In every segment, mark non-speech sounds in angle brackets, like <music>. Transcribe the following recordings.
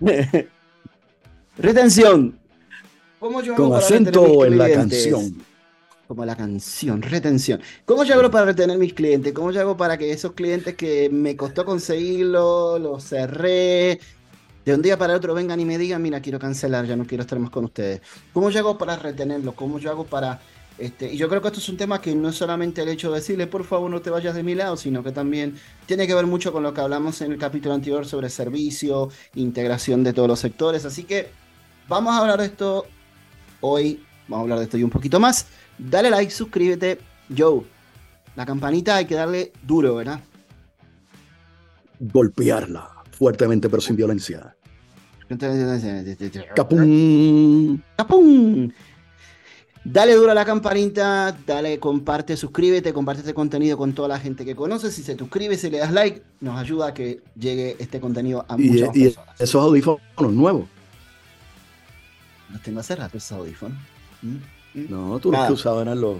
<laughs> Retención. ¿Cómo yo hago Con para acento en la clientes? canción. Como la canción, retención. ¿Cómo yo hago para retener mis clientes? ¿Cómo yo hago para que esos clientes que me costó conseguirlo, los cerré, de un día para el otro vengan y me digan, mira, quiero cancelar, ya no quiero estar más con ustedes? ¿Cómo yo hago para retenerlos? ¿Cómo yo hago para... Este, y yo creo que esto es un tema que no es solamente el hecho de decirle, por favor, no te vayas de mi lado, sino que también tiene que ver mucho con lo que hablamos en el capítulo anterior sobre servicio, integración de todos los sectores. Así que vamos a hablar de esto hoy, vamos a hablar de esto y un poquito más. Dale like, suscríbete. Joe, la campanita hay que darle duro, ¿verdad? Golpearla fuertemente pero sin violencia. ¡Capum! ¡Capum! Dale duro a la campanita, dale, comparte, suscríbete, comparte este contenido con toda la gente que conoces. Si se suscribe, si le das like, nos ayuda a que llegue este contenido a Y, muchas más y personas. esos audífonos nuevos. Los tengo hace rato esos audífonos. Mm, mm. No, tú los Nada. que usaban eran los,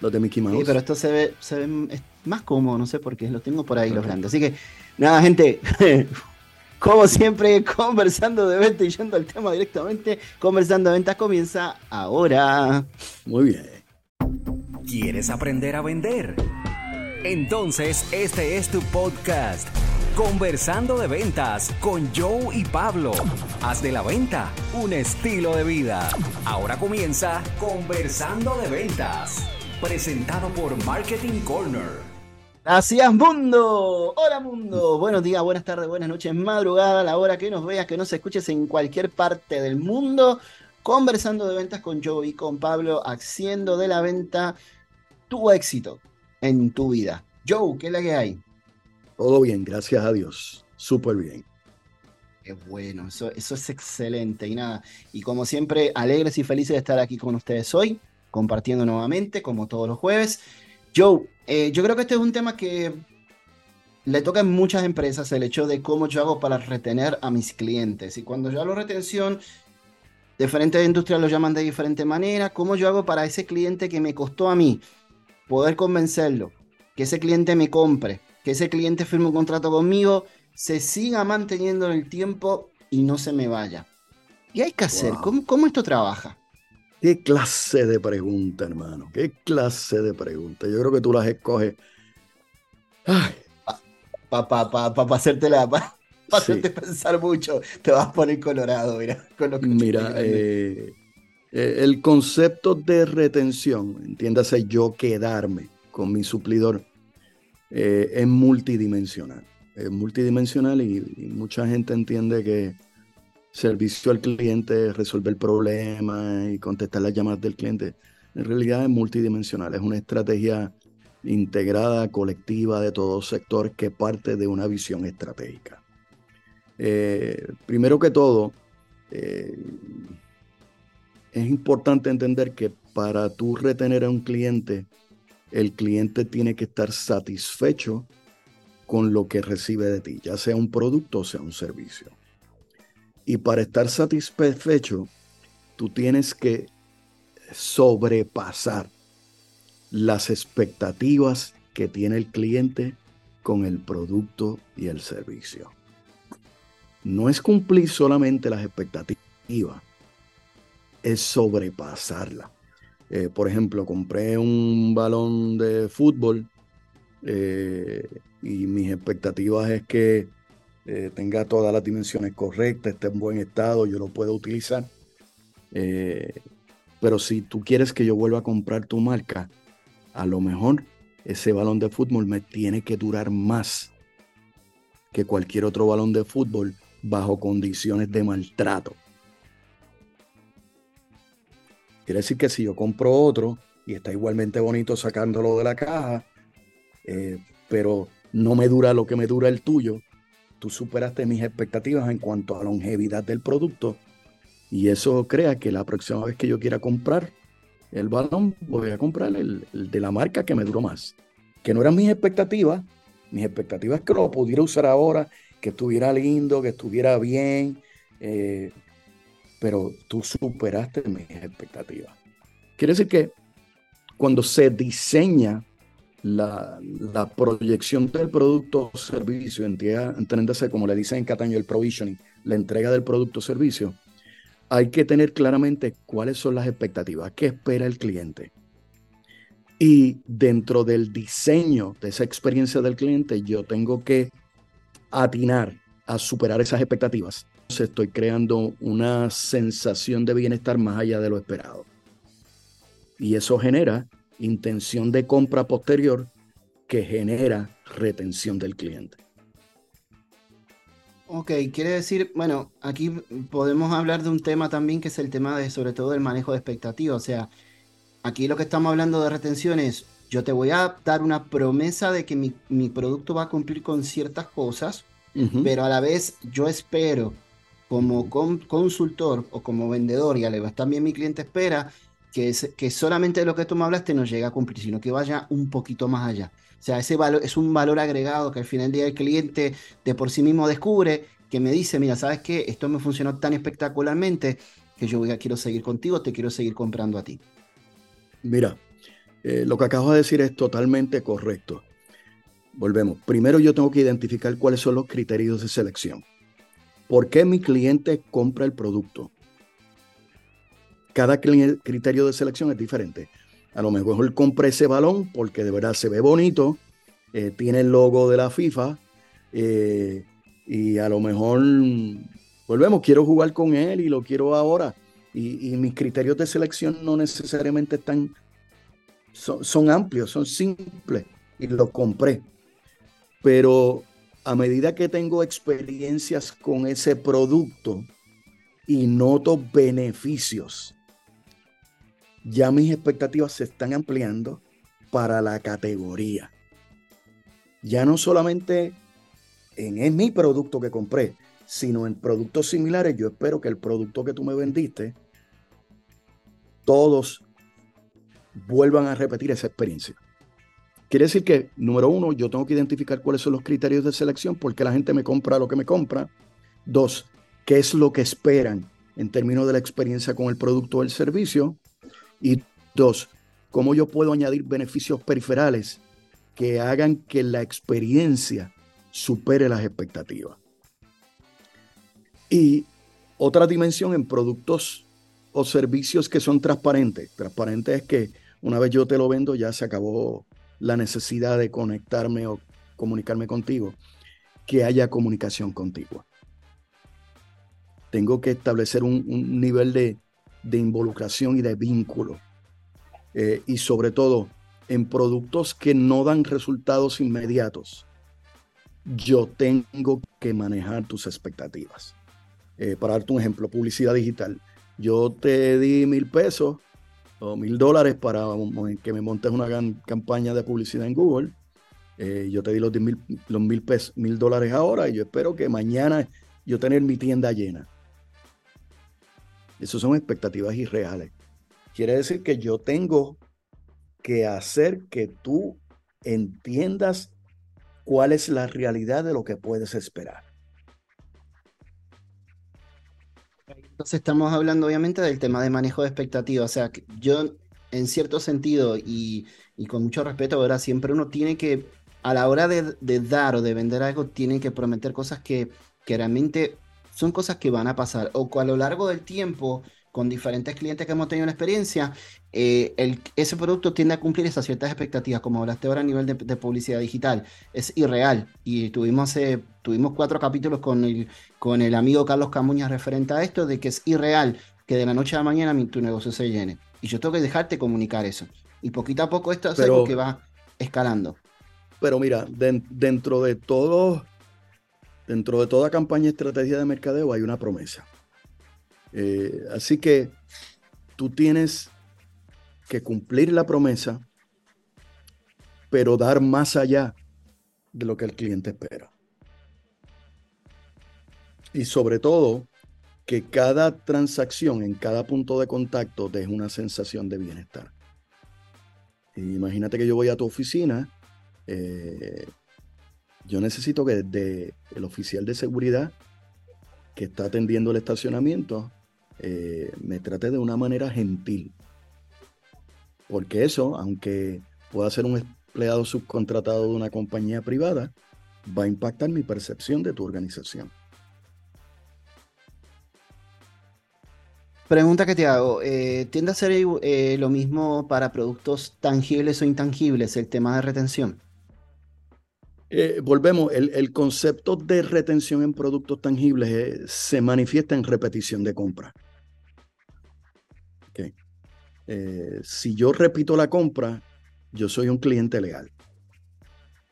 los de Mickey Mouse. Sí, pero esto se ve, se ve es más cómodo, no sé por qué, los tengo por ahí los grandes. Así que, nada, gente, <laughs> como siempre, <laughs> conversando de venta y yendo al tema directamente, conversando de ventas comienza ahora. Muy bien. ¿Quieres aprender a vender? Entonces este es tu podcast. Conversando de ventas con Joe y Pablo. Haz de la venta un estilo de vida. Ahora comienza Conversando de ventas. Presentado por Marketing Corner. Gracias, mundo. Hola, mundo. Buenos días, buenas tardes, buenas noches, madrugada, la hora que nos veas, que nos escuches en cualquier parte del mundo. Conversando de ventas con Joe y con Pablo, haciendo de la venta tu éxito en tu vida. Joe, ¿qué es la que hay? Todo bien, gracias a Dios. Súper bien. Qué bueno, eso, eso es excelente. Y nada, y como siempre, alegres y felices de estar aquí con ustedes hoy, compartiendo nuevamente, como todos los jueves. Joe, eh, yo creo que este es un tema que le toca en muchas empresas, el hecho de cómo yo hago para retener a mis clientes. Y cuando yo hablo de retención, diferentes industrias lo llaman de diferente manera. ¿Cómo yo hago para ese cliente que me costó a mí poder convencerlo, que ese cliente me compre, que ese cliente firme un contrato conmigo, se siga manteniendo en el tiempo y no se me vaya? ¿Qué hay que hacer? Wow. ¿Cómo, cómo esto trabaja? ¿Qué clase de pregunta, hermano? ¿Qué clase de pregunta? Yo creo que tú las escoges. Ay, Para pa, pa, pa, pa hacértela, para Sí. hacerte pensar mucho, te vas a poner colorado, mira. Con lo que mira, eh, eh, el concepto de retención, entiéndase yo quedarme con mi suplidor, eh, es multidimensional. Es multidimensional y, y mucha gente entiende que servicio al cliente es resolver problemas y contestar las llamadas del cliente. En realidad es multidimensional, es una estrategia integrada, colectiva de todo sector que parte de una visión estratégica. Eh, primero que todo, eh, es importante entender que para tú retener a un cliente, el cliente tiene que estar satisfecho con lo que recibe de ti, ya sea un producto o sea un servicio. Y para estar satisfecho, tú tienes que sobrepasar las expectativas que tiene el cliente con el producto y el servicio. No es cumplir solamente las expectativas, es sobrepasarlas. Eh, por ejemplo, compré un balón de fútbol eh, y mis expectativas es que eh, tenga todas las dimensiones correctas, esté en buen estado, yo lo puedo utilizar. Eh, pero si tú quieres que yo vuelva a comprar tu marca, a lo mejor ese balón de fútbol me tiene que durar más que cualquier otro balón de fútbol bajo condiciones de maltrato. Quiere decir que si yo compro otro y está igualmente bonito sacándolo de la caja, eh, pero no me dura lo que me dura el tuyo, tú superaste mis expectativas en cuanto a longevidad del producto y eso crea que la próxima vez que yo quiera comprar el balón, voy a comprar el, el de la marca que me duró más. Que no eran mis expectativas, mis expectativas que lo pudiera usar ahora, que estuviera lindo, que estuviera bien, eh, pero tú superaste mis expectativas. Quiere decir que cuando se diseña la, proyección del producto o servicio, entiéndase como le dicen en Cataño el provisioning, la entrega del producto o servicio, hay que tener claramente cuáles son las expectativas, qué espera el cliente. Y dentro del diseño de esa experiencia del cliente, yo tengo que atinar a superar esas expectativas. Estoy creando una sensación de bienestar más allá de lo esperado. Y eso genera intención de compra posterior que genera retención del cliente. Ok, quiere decir, bueno, aquí podemos hablar de un tema también que es el tema de, sobre todo, el manejo de expectativas. O sea, aquí lo que estamos hablando de retención es, yo te voy a dar una promesa de que mi, producto va a cumplir con ciertas cosas, pero a la vez yo espero como consultor o como vendedor, y a la vez también mi cliente espera que, que solamente lo que tú me hablaste no llegue a cumplir, sino que vaya un poquito más allá. O sea, ese valor es un valor agregado que al final del día el cliente de por sí mismo descubre, que me dice, mira, ¿sabes qué? Esto me funcionó tan espectacularmente que yo voy a, quiero seguir contigo, te quiero seguir comprando a ti. Mira, eh, lo que acabo de decir es totalmente correcto. Volvemos. Primero yo tengo que identificar cuáles son los criterios de selección. ¿Por qué mi cliente compra el producto? Cada criterio de selección es diferente. A lo mejor él compra ese balón porque de verdad se ve bonito, eh, tiene el logo de la FIFA eh, y a lo mejor, volvemos, quiero jugar con él y lo quiero ahora. Y, mis criterios de selección no necesariamente están, son, son amplios, son simples y lo compré. Pero a medida que tengo experiencias con ese producto y noto beneficios, ya mis expectativas se están ampliando para la categoría. Ya no solamente en, mi producto que compré, sino en productos similares, yo espero que el producto que tú me vendiste, todos vuelvan a repetir esa experiencia. Quiere decir que, número uno, yo tengo que identificar cuáles son los criterios de selección, porque la gente me compra lo que me compra. Dos, qué es lo que esperan en términos de la experiencia con el producto o el servicio. Y dos, cómo yo puedo añadir beneficios periferales que hagan que la experiencia supere las expectativas. Y otra dimensión en productos o servicios que son transparentes. Transparente es que una vez yo te lo vendo ya se acabó la necesidad de conectarme o comunicarme contigo, que haya comunicación contigo. Tengo que establecer un, nivel de, de involucración y de vínculo. Eh, y sobre todo en productos que no dan resultados inmediatos, yo tengo que manejar tus expectativas. Eh, para darte un ejemplo, publicidad digital. Yo te di mil pesos o mil dólares para que me montes una gran campaña de publicidad en Google. Eh, yo te di los, mil, pesos, mil dólares ahora y yo espero que mañana yo tener mi tienda llena. Esas son expectativas irreales. Quiere decir que yo tengo que hacer que tú entiendas cuál es la realidad de lo que puedes esperar. Entonces estamos hablando obviamente del tema de manejo de expectativas. O sea, yo en cierto sentido y, con mucho respeto, ahora siempre uno tiene que, a la hora de, dar o de vender algo, tiene que prometer cosas que realmente son cosas que van a pasar o a lo largo del tiempo con diferentes clientes que hemos tenido una experiencia, eh, el, ese producto tiende a cumplir esas ciertas expectativas, como hablaste ahora a nivel de, publicidad digital, es irreal. Y tuvimos, tuvimos cuatro capítulos con el, con el amigo Carlos Camuña referente a esto, de que es irreal que de la noche a la mañana tu negocio se llene. Y yo tengo que dejarte comunicar eso. Y poquito a poco esto es algo que va escalando. Pero mira, dentro de todo Dentro de toda campaña estrategia de mercadeo hay una promesa. Eh, así que tú tienes que cumplir la promesa, pero dar más allá de lo que el cliente espera. Y sobre todo, que cada transacción en cada punto de contacto deje una sensación de bienestar. imagínate que yo voy a tu oficina eh, yo necesito que desde el oficial de seguridad que está atendiendo el estacionamiento eh, me trate de una manera gentil. Porque eso, aunque pueda ser un empleado subcontratado de una compañía privada, va a impactar mi percepción de tu organización. Pregunta que te hago, eh, ¿tiende a ser eh, lo mismo para productos tangibles o intangibles el tema de retención? Eh, volvemos, el, concepto de retención en productos tangibles se manifiesta en repetición de compra. si yo repito la compra, yo soy un cliente leal.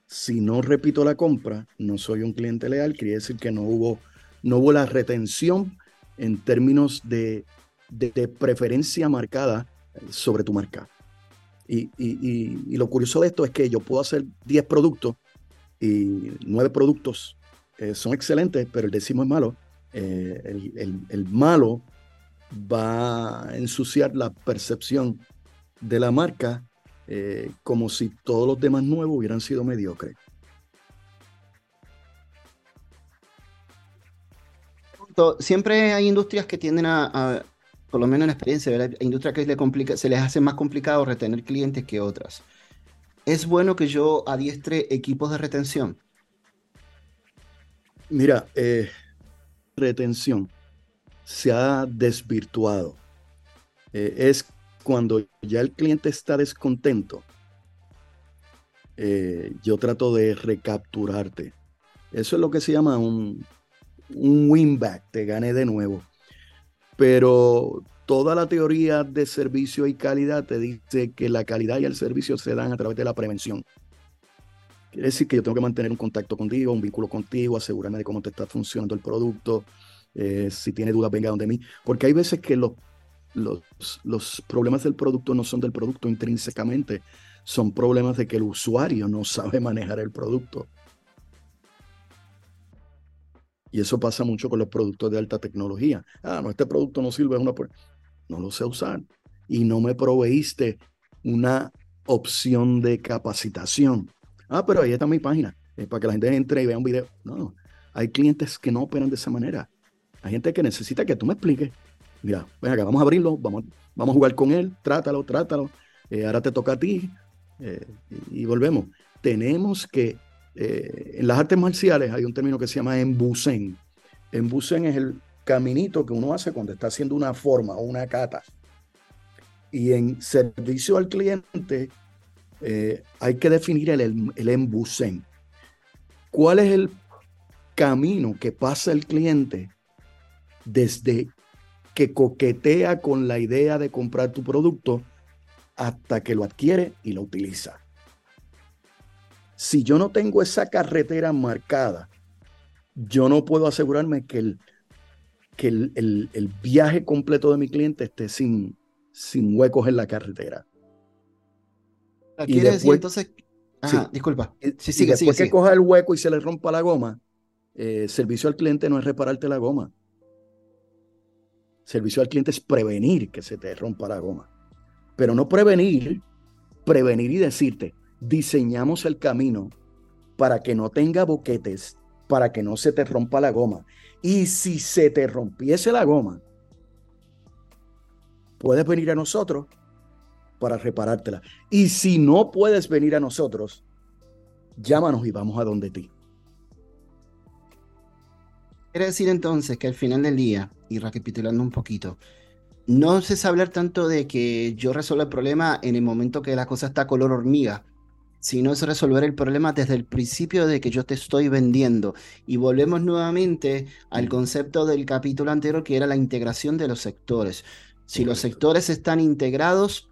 Si no repito la compra, no soy un cliente leal, quiere decir que no hubo, no hubo la retención en términos de, preferencia marcada sobre tu marca. Y, lo curioso de esto es que yo puedo hacer 10 productos y 9 productos eh, son excelentes, pero el décimo es malo. Eh, el, malo va a ensuciar la percepción de la marca eh, como si todos los demás nuevos hubieran sido mediocres. Siempre hay industrias que tienden a, por lo menos en experiencia, hay industrias que se les hace más complicado retener clientes que otras. ¿Es bueno que yo adiestre equipos de retención? Mira, eh, retención se ha desvirtuado. Eh, es cuando ya el cliente está descontento, eh, yo trato de recapturarte. Eso es lo que se llama un, un win back, te gane de nuevo. Pero toda la teoría de servicio y calidad te dice que la calidad y el servicio se dan a través de la prevención. Quiere decir que yo tengo que mantener un contacto contigo, un vínculo contigo, asegurarme de cómo te está funcionando el producto. Eh, si tiene dudas, venga donde mí. Porque hay veces que los los, problemas del producto no son del producto intrínsecamente, son problemas de que el usuario no sabe manejar el producto. Y eso pasa mucho con los productos de alta tecnología. Ah, no, este producto no sirve, es una... No lo sé usar. Y no me proveíste una opción de capacitación. Ah, pero ahí está mi página, es para que la gente entre y vea un video. No, hay clientes que no operan de esa manera. Hay gente que necesita que tú me expliques mira, ven acá, vamos a abrirlo, vamos, vamos a jugar con él, trátalo, trátalo, eh, ahora te toca a ti eh, y, volvemos. Tenemos que, eh, en las artes marciales hay un término que se llama embusen. Embusen es el caminito que uno hace cuando está haciendo una forma o una cata. Y en servicio al cliente hay que definir el, el, el embusen. ¿Cuál es el camino que pasa el cliente desde que coquetea con la idea de comprar tu producto hasta que lo adquiere y lo utiliza. Si yo no tengo esa carretera marcada, yo no puedo asegurarme que el, que el, viaje completo de mi cliente esté sin, sin huecos en la carretera. y después, entonces? disculpa. Sí, sí, después que coja el hueco y se le rompa la goma, eh, servicio al cliente no es repararte la goma. Servicio al cliente es prevenir que se te rompa la goma. Pero no prevenir, prevenir y decirte, diseñamos el camino para que no tenga boquetes, para que no se te rompa la goma. Y si se te rompiese la goma, puedes venir a nosotros para reparártela. Y si no puedes venir a nosotros, llámanos y vamos a donde ti. Quiere decir entonces que al final del día, y recapitulando un poquito, no se sabe hablar tanto de que yo resuelva el problema en el momento que la cosa está color hormiga, sino es resolver el problema desde el principio de que yo te estoy vendiendo. Y volvemos nuevamente al concepto del capítulo anterior, que era la integración de los sectores. Si los sectores están integrados,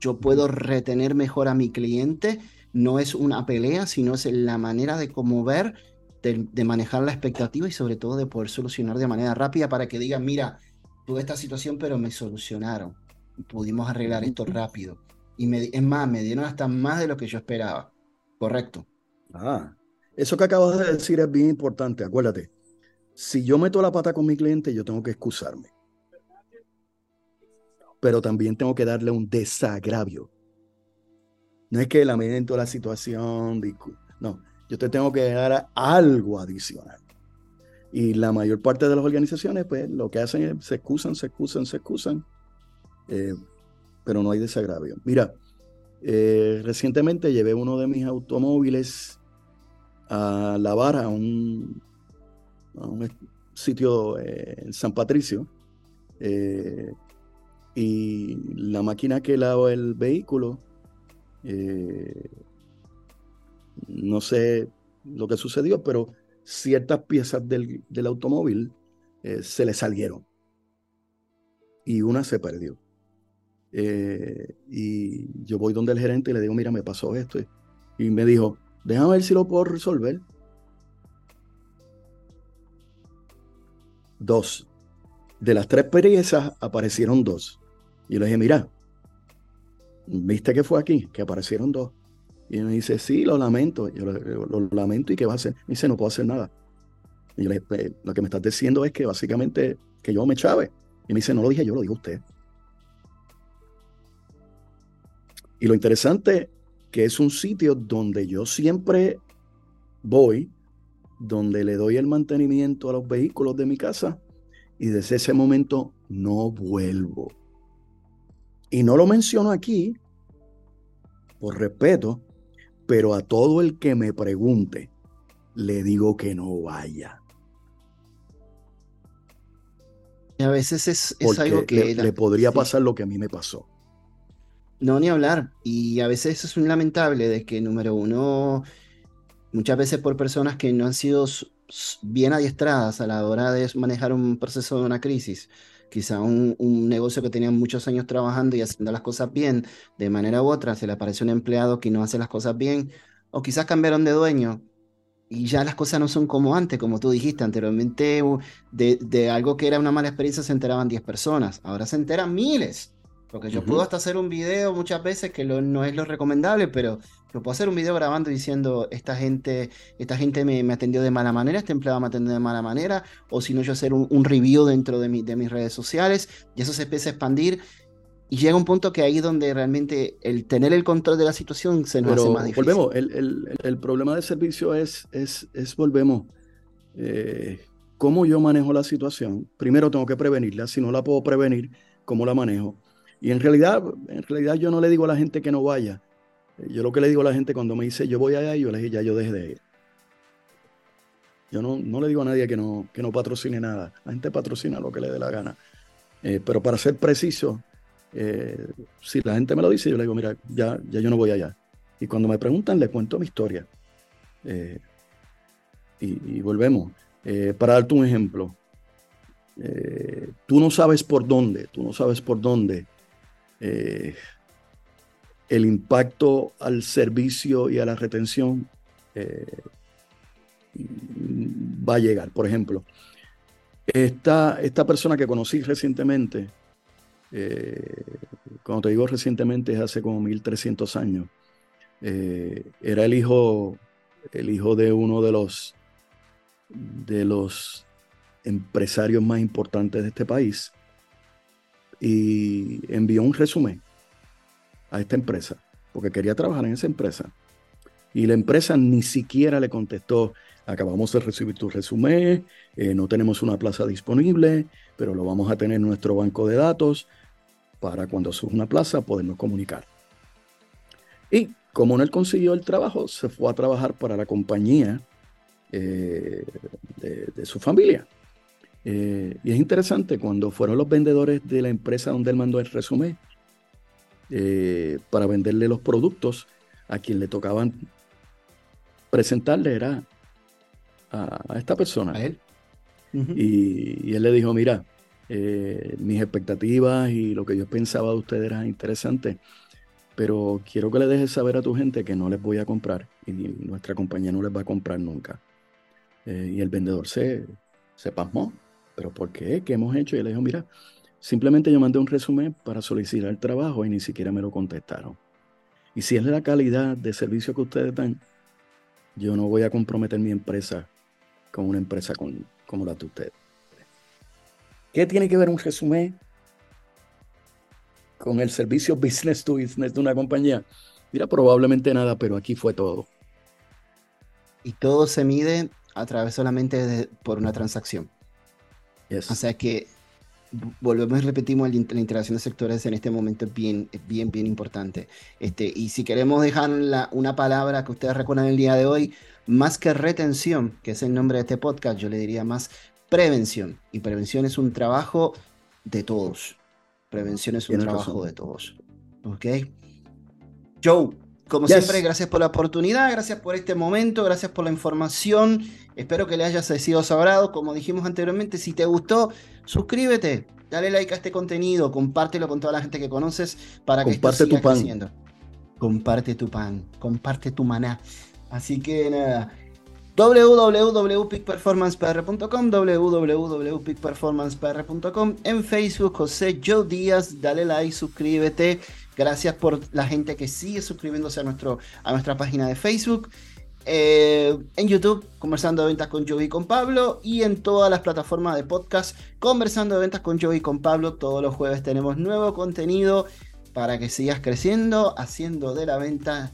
yo puedo retener mejor a mi cliente. No es una pelea, sino es la manera de cómo ver de, manejar la expectativa y sobre todo de poder solucionar de manera rápida para que digan, mira, tuve esta situación pero me solucionaron, pudimos arreglar esto rápido. Y me, es más, me dieron hasta más de lo que yo esperaba. Correcto. Ah, eso que acabas de decir es bien importante, acuérdate. Si yo meto la pata con mi cliente, yo tengo que excusarme. Pero también tengo que darle un desagravio. No es que lamento la situación, no, yo te tengo que dar algo adicional. Y la mayor parte de las organizaciones, pues lo que hacen es se excusan, se excusan, se excusan, eh, pero no hay desagravio. Mira, eh, recientemente llevé uno de mis automóviles a lavar a un, a un sitio eh, en San Patricio. y la máquina que lava el vehículo, eh, no sé lo que sucedió, pero ciertas piezas del, automóvil eh, se le salieron y una se perdió. Eh, y yo voy donde el gerente y le digo, mira, me pasó esto. Y me dijo, déjame ver si lo puedo resolver. Dos. De las tres piezas aparecieron dos. Y le dije, mira, ¿viste que fue aquí? Que aparecieron dos. Y me dice, sí, lo lamento. Yo lo, lamento y ¿qué va a hacer? Me dice, no puedo hacer nada. Y yo le dije, lo que me estás diciendo es que básicamente que yo me chave. Y me dice, no lo dije yo, lo dijo usted. Y lo interesante que es un sitio donde yo siempre voy, donde le doy el mantenimiento a los vehículos de mi casa y desde ese momento no vuelvo. Y no lo menciono aquí por respeto, pero a todo el que me pregunte, le digo que no vaya. Y a veces es, algo que... Le, podría pasar lo que a mí me pasó. No, ni hablar. Y a veces es un lamentable de que, número uno, muchas veces por personas que no han sido bien adiestradas a la hora de manejar un proceso de una crisis, quizá un, negocio que tenían muchos años trabajando y haciendo las cosas bien, de manera u otra, se le aparece un empleado que no hace las cosas bien, o quizás cambiaron de dueño y ya las cosas no son como antes, como tú dijiste anteriormente, de, algo que era una mala experiencia se enteraban 10 personas, ahora se enteran miles. Porque yo puedo hasta hacer un video muchas veces que no es lo recomendable, pero yo puedo hacer un video grabando diciendo, esta gente, esta gente me, atendió de mala manera, este empleado me atendió de mala manera, o si no, yo hacer un, review dentro de, de mis redes sociales, y eso se empieza a expandir. Y llega un punto que ahí donde realmente el tener el control de la situación se nos hace más difícil. Volvemos, el, problema de servicio es, es, es volvemos, eh, cómo yo manejo la situación. Primero tengo que prevenirla, si no la puedo prevenir, ¿cómo la manejo? Y en realidad, en realidad yo no le digo a la gente que no vaya. Yo lo que le digo a la gente cuando me dice yo voy allá, yo le digo ya yo deje de ir. Yo no, no le digo a nadie que no, que no patrocine nada. La gente patrocina lo que le dé la gana. Eh, pero para ser preciso, eh, si la gente me lo dice, yo le digo, mira, ya, ya yo no voy allá. Y cuando me preguntan, le cuento mi historia. Eh, y, y, volvemos. para darte un ejemplo, tú no sabes por dónde, tú no sabes por dónde eh, el impacto al servicio y a la retención eh, va a llegar. Por ejemplo, esta, esta persona que conocí recientemente, eh, cuando te digo recientemente es hace como 1300 años, era el hijo, el hijo de uno de los, de los empresarios más importantes de este país y envió un resumen a esta empresa, porque quería trabajar en esa empresa. Y la empresa ni siquiera le contestó, acabamos de recibir tu resumen, eh, no tenemos una plaza disponible, pero lo vamos a tener en nuestro banco de datos para cuando surja una plaza podernos comunicar. Y como no él consiguió el trabajo, se fue a trabajar para la compañía eh, de su familia. Eh, y es interesante cuando fueron los vendedores de la empresa donde él mandó el resumen eh, para venderle los productos, a quien le tocaban presentarle era a, esta persona. A él. y, él le dijo, mira, eh, mis expectativas y lo que yo pensaba de ustedes era interesante, pero quiero que le dejes saber a tu gente que no les voy a comprar y nuestra compañía no les va a comprar nunca. y el vendedor se, se pasmó ¿pero por qué? ¿Qué hemos hecho? Y le dijo, mira, simplemente yo mandé un resumen para solicitar el trabajo y ni siquiera me lo contestaron. Y si es la calidad de servicio que ustedes dan, yo no voy a comprometer mi empresa con una empresa como la de ustedes. ¿Qué tiene que ver un resumen con el servicio business to business de una compañía? Mira, probablemente nada, pero aquí fue todo. Y todo se mide a través solamente por una transacción. O sea que volvemos y repetimos, la integración de sectores en este momento es bien, bien, bien importante. Este, y si queremos dejar una palabra que ustedes recuerdan el día de hoy, más que retención, que es el nombre de este podcast, yo le diría más prevención. Y prevención es un trabajo de todos. Prevención es un trabajo de todos. ¿Ok? Joe, como siempre, gracias por la oportunidad, gracias por este momento, gracias por la información. Espero que le hayas sido sagrado. Como dijimos anteriormente, si te gustó, suscríbete, dale like a este contenido, compártelo con toda la gente que conoces para que Comparte esto tu pan. creciendo. Comparte tu pan, comparte tu maná. Así que nada, www.peakperformancepr.com, www.peakperformancepr.com, en Facebook José Joe Díaz, dale like, suscríbete. Gracias por la gente que sigue suscribiéndose a, nuestro, a nuestra página de Facebook. Eh, en YouTube, Conversando de Ventas con Joe y con Pablo. Y en todas las plataformas de podcast, Conversando de Ventas con Joe y con Pablo. Todos los jueves tenemos nuevo contenido para que sigas creciendo, haciendo de la venta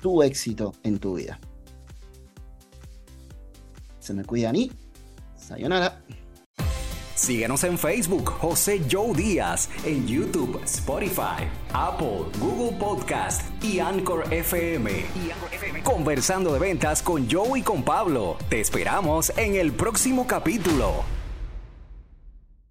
tu éxito en tu vida. Se me cuidan y sayonara. Síguenos en Facebook, José Joe Díaz, en YouTube, Spotify, Apple, Google Podcast y Anchor FM. Conversando de ventas con Joe y con Pablo. Te esperamos en el próximo capítulo.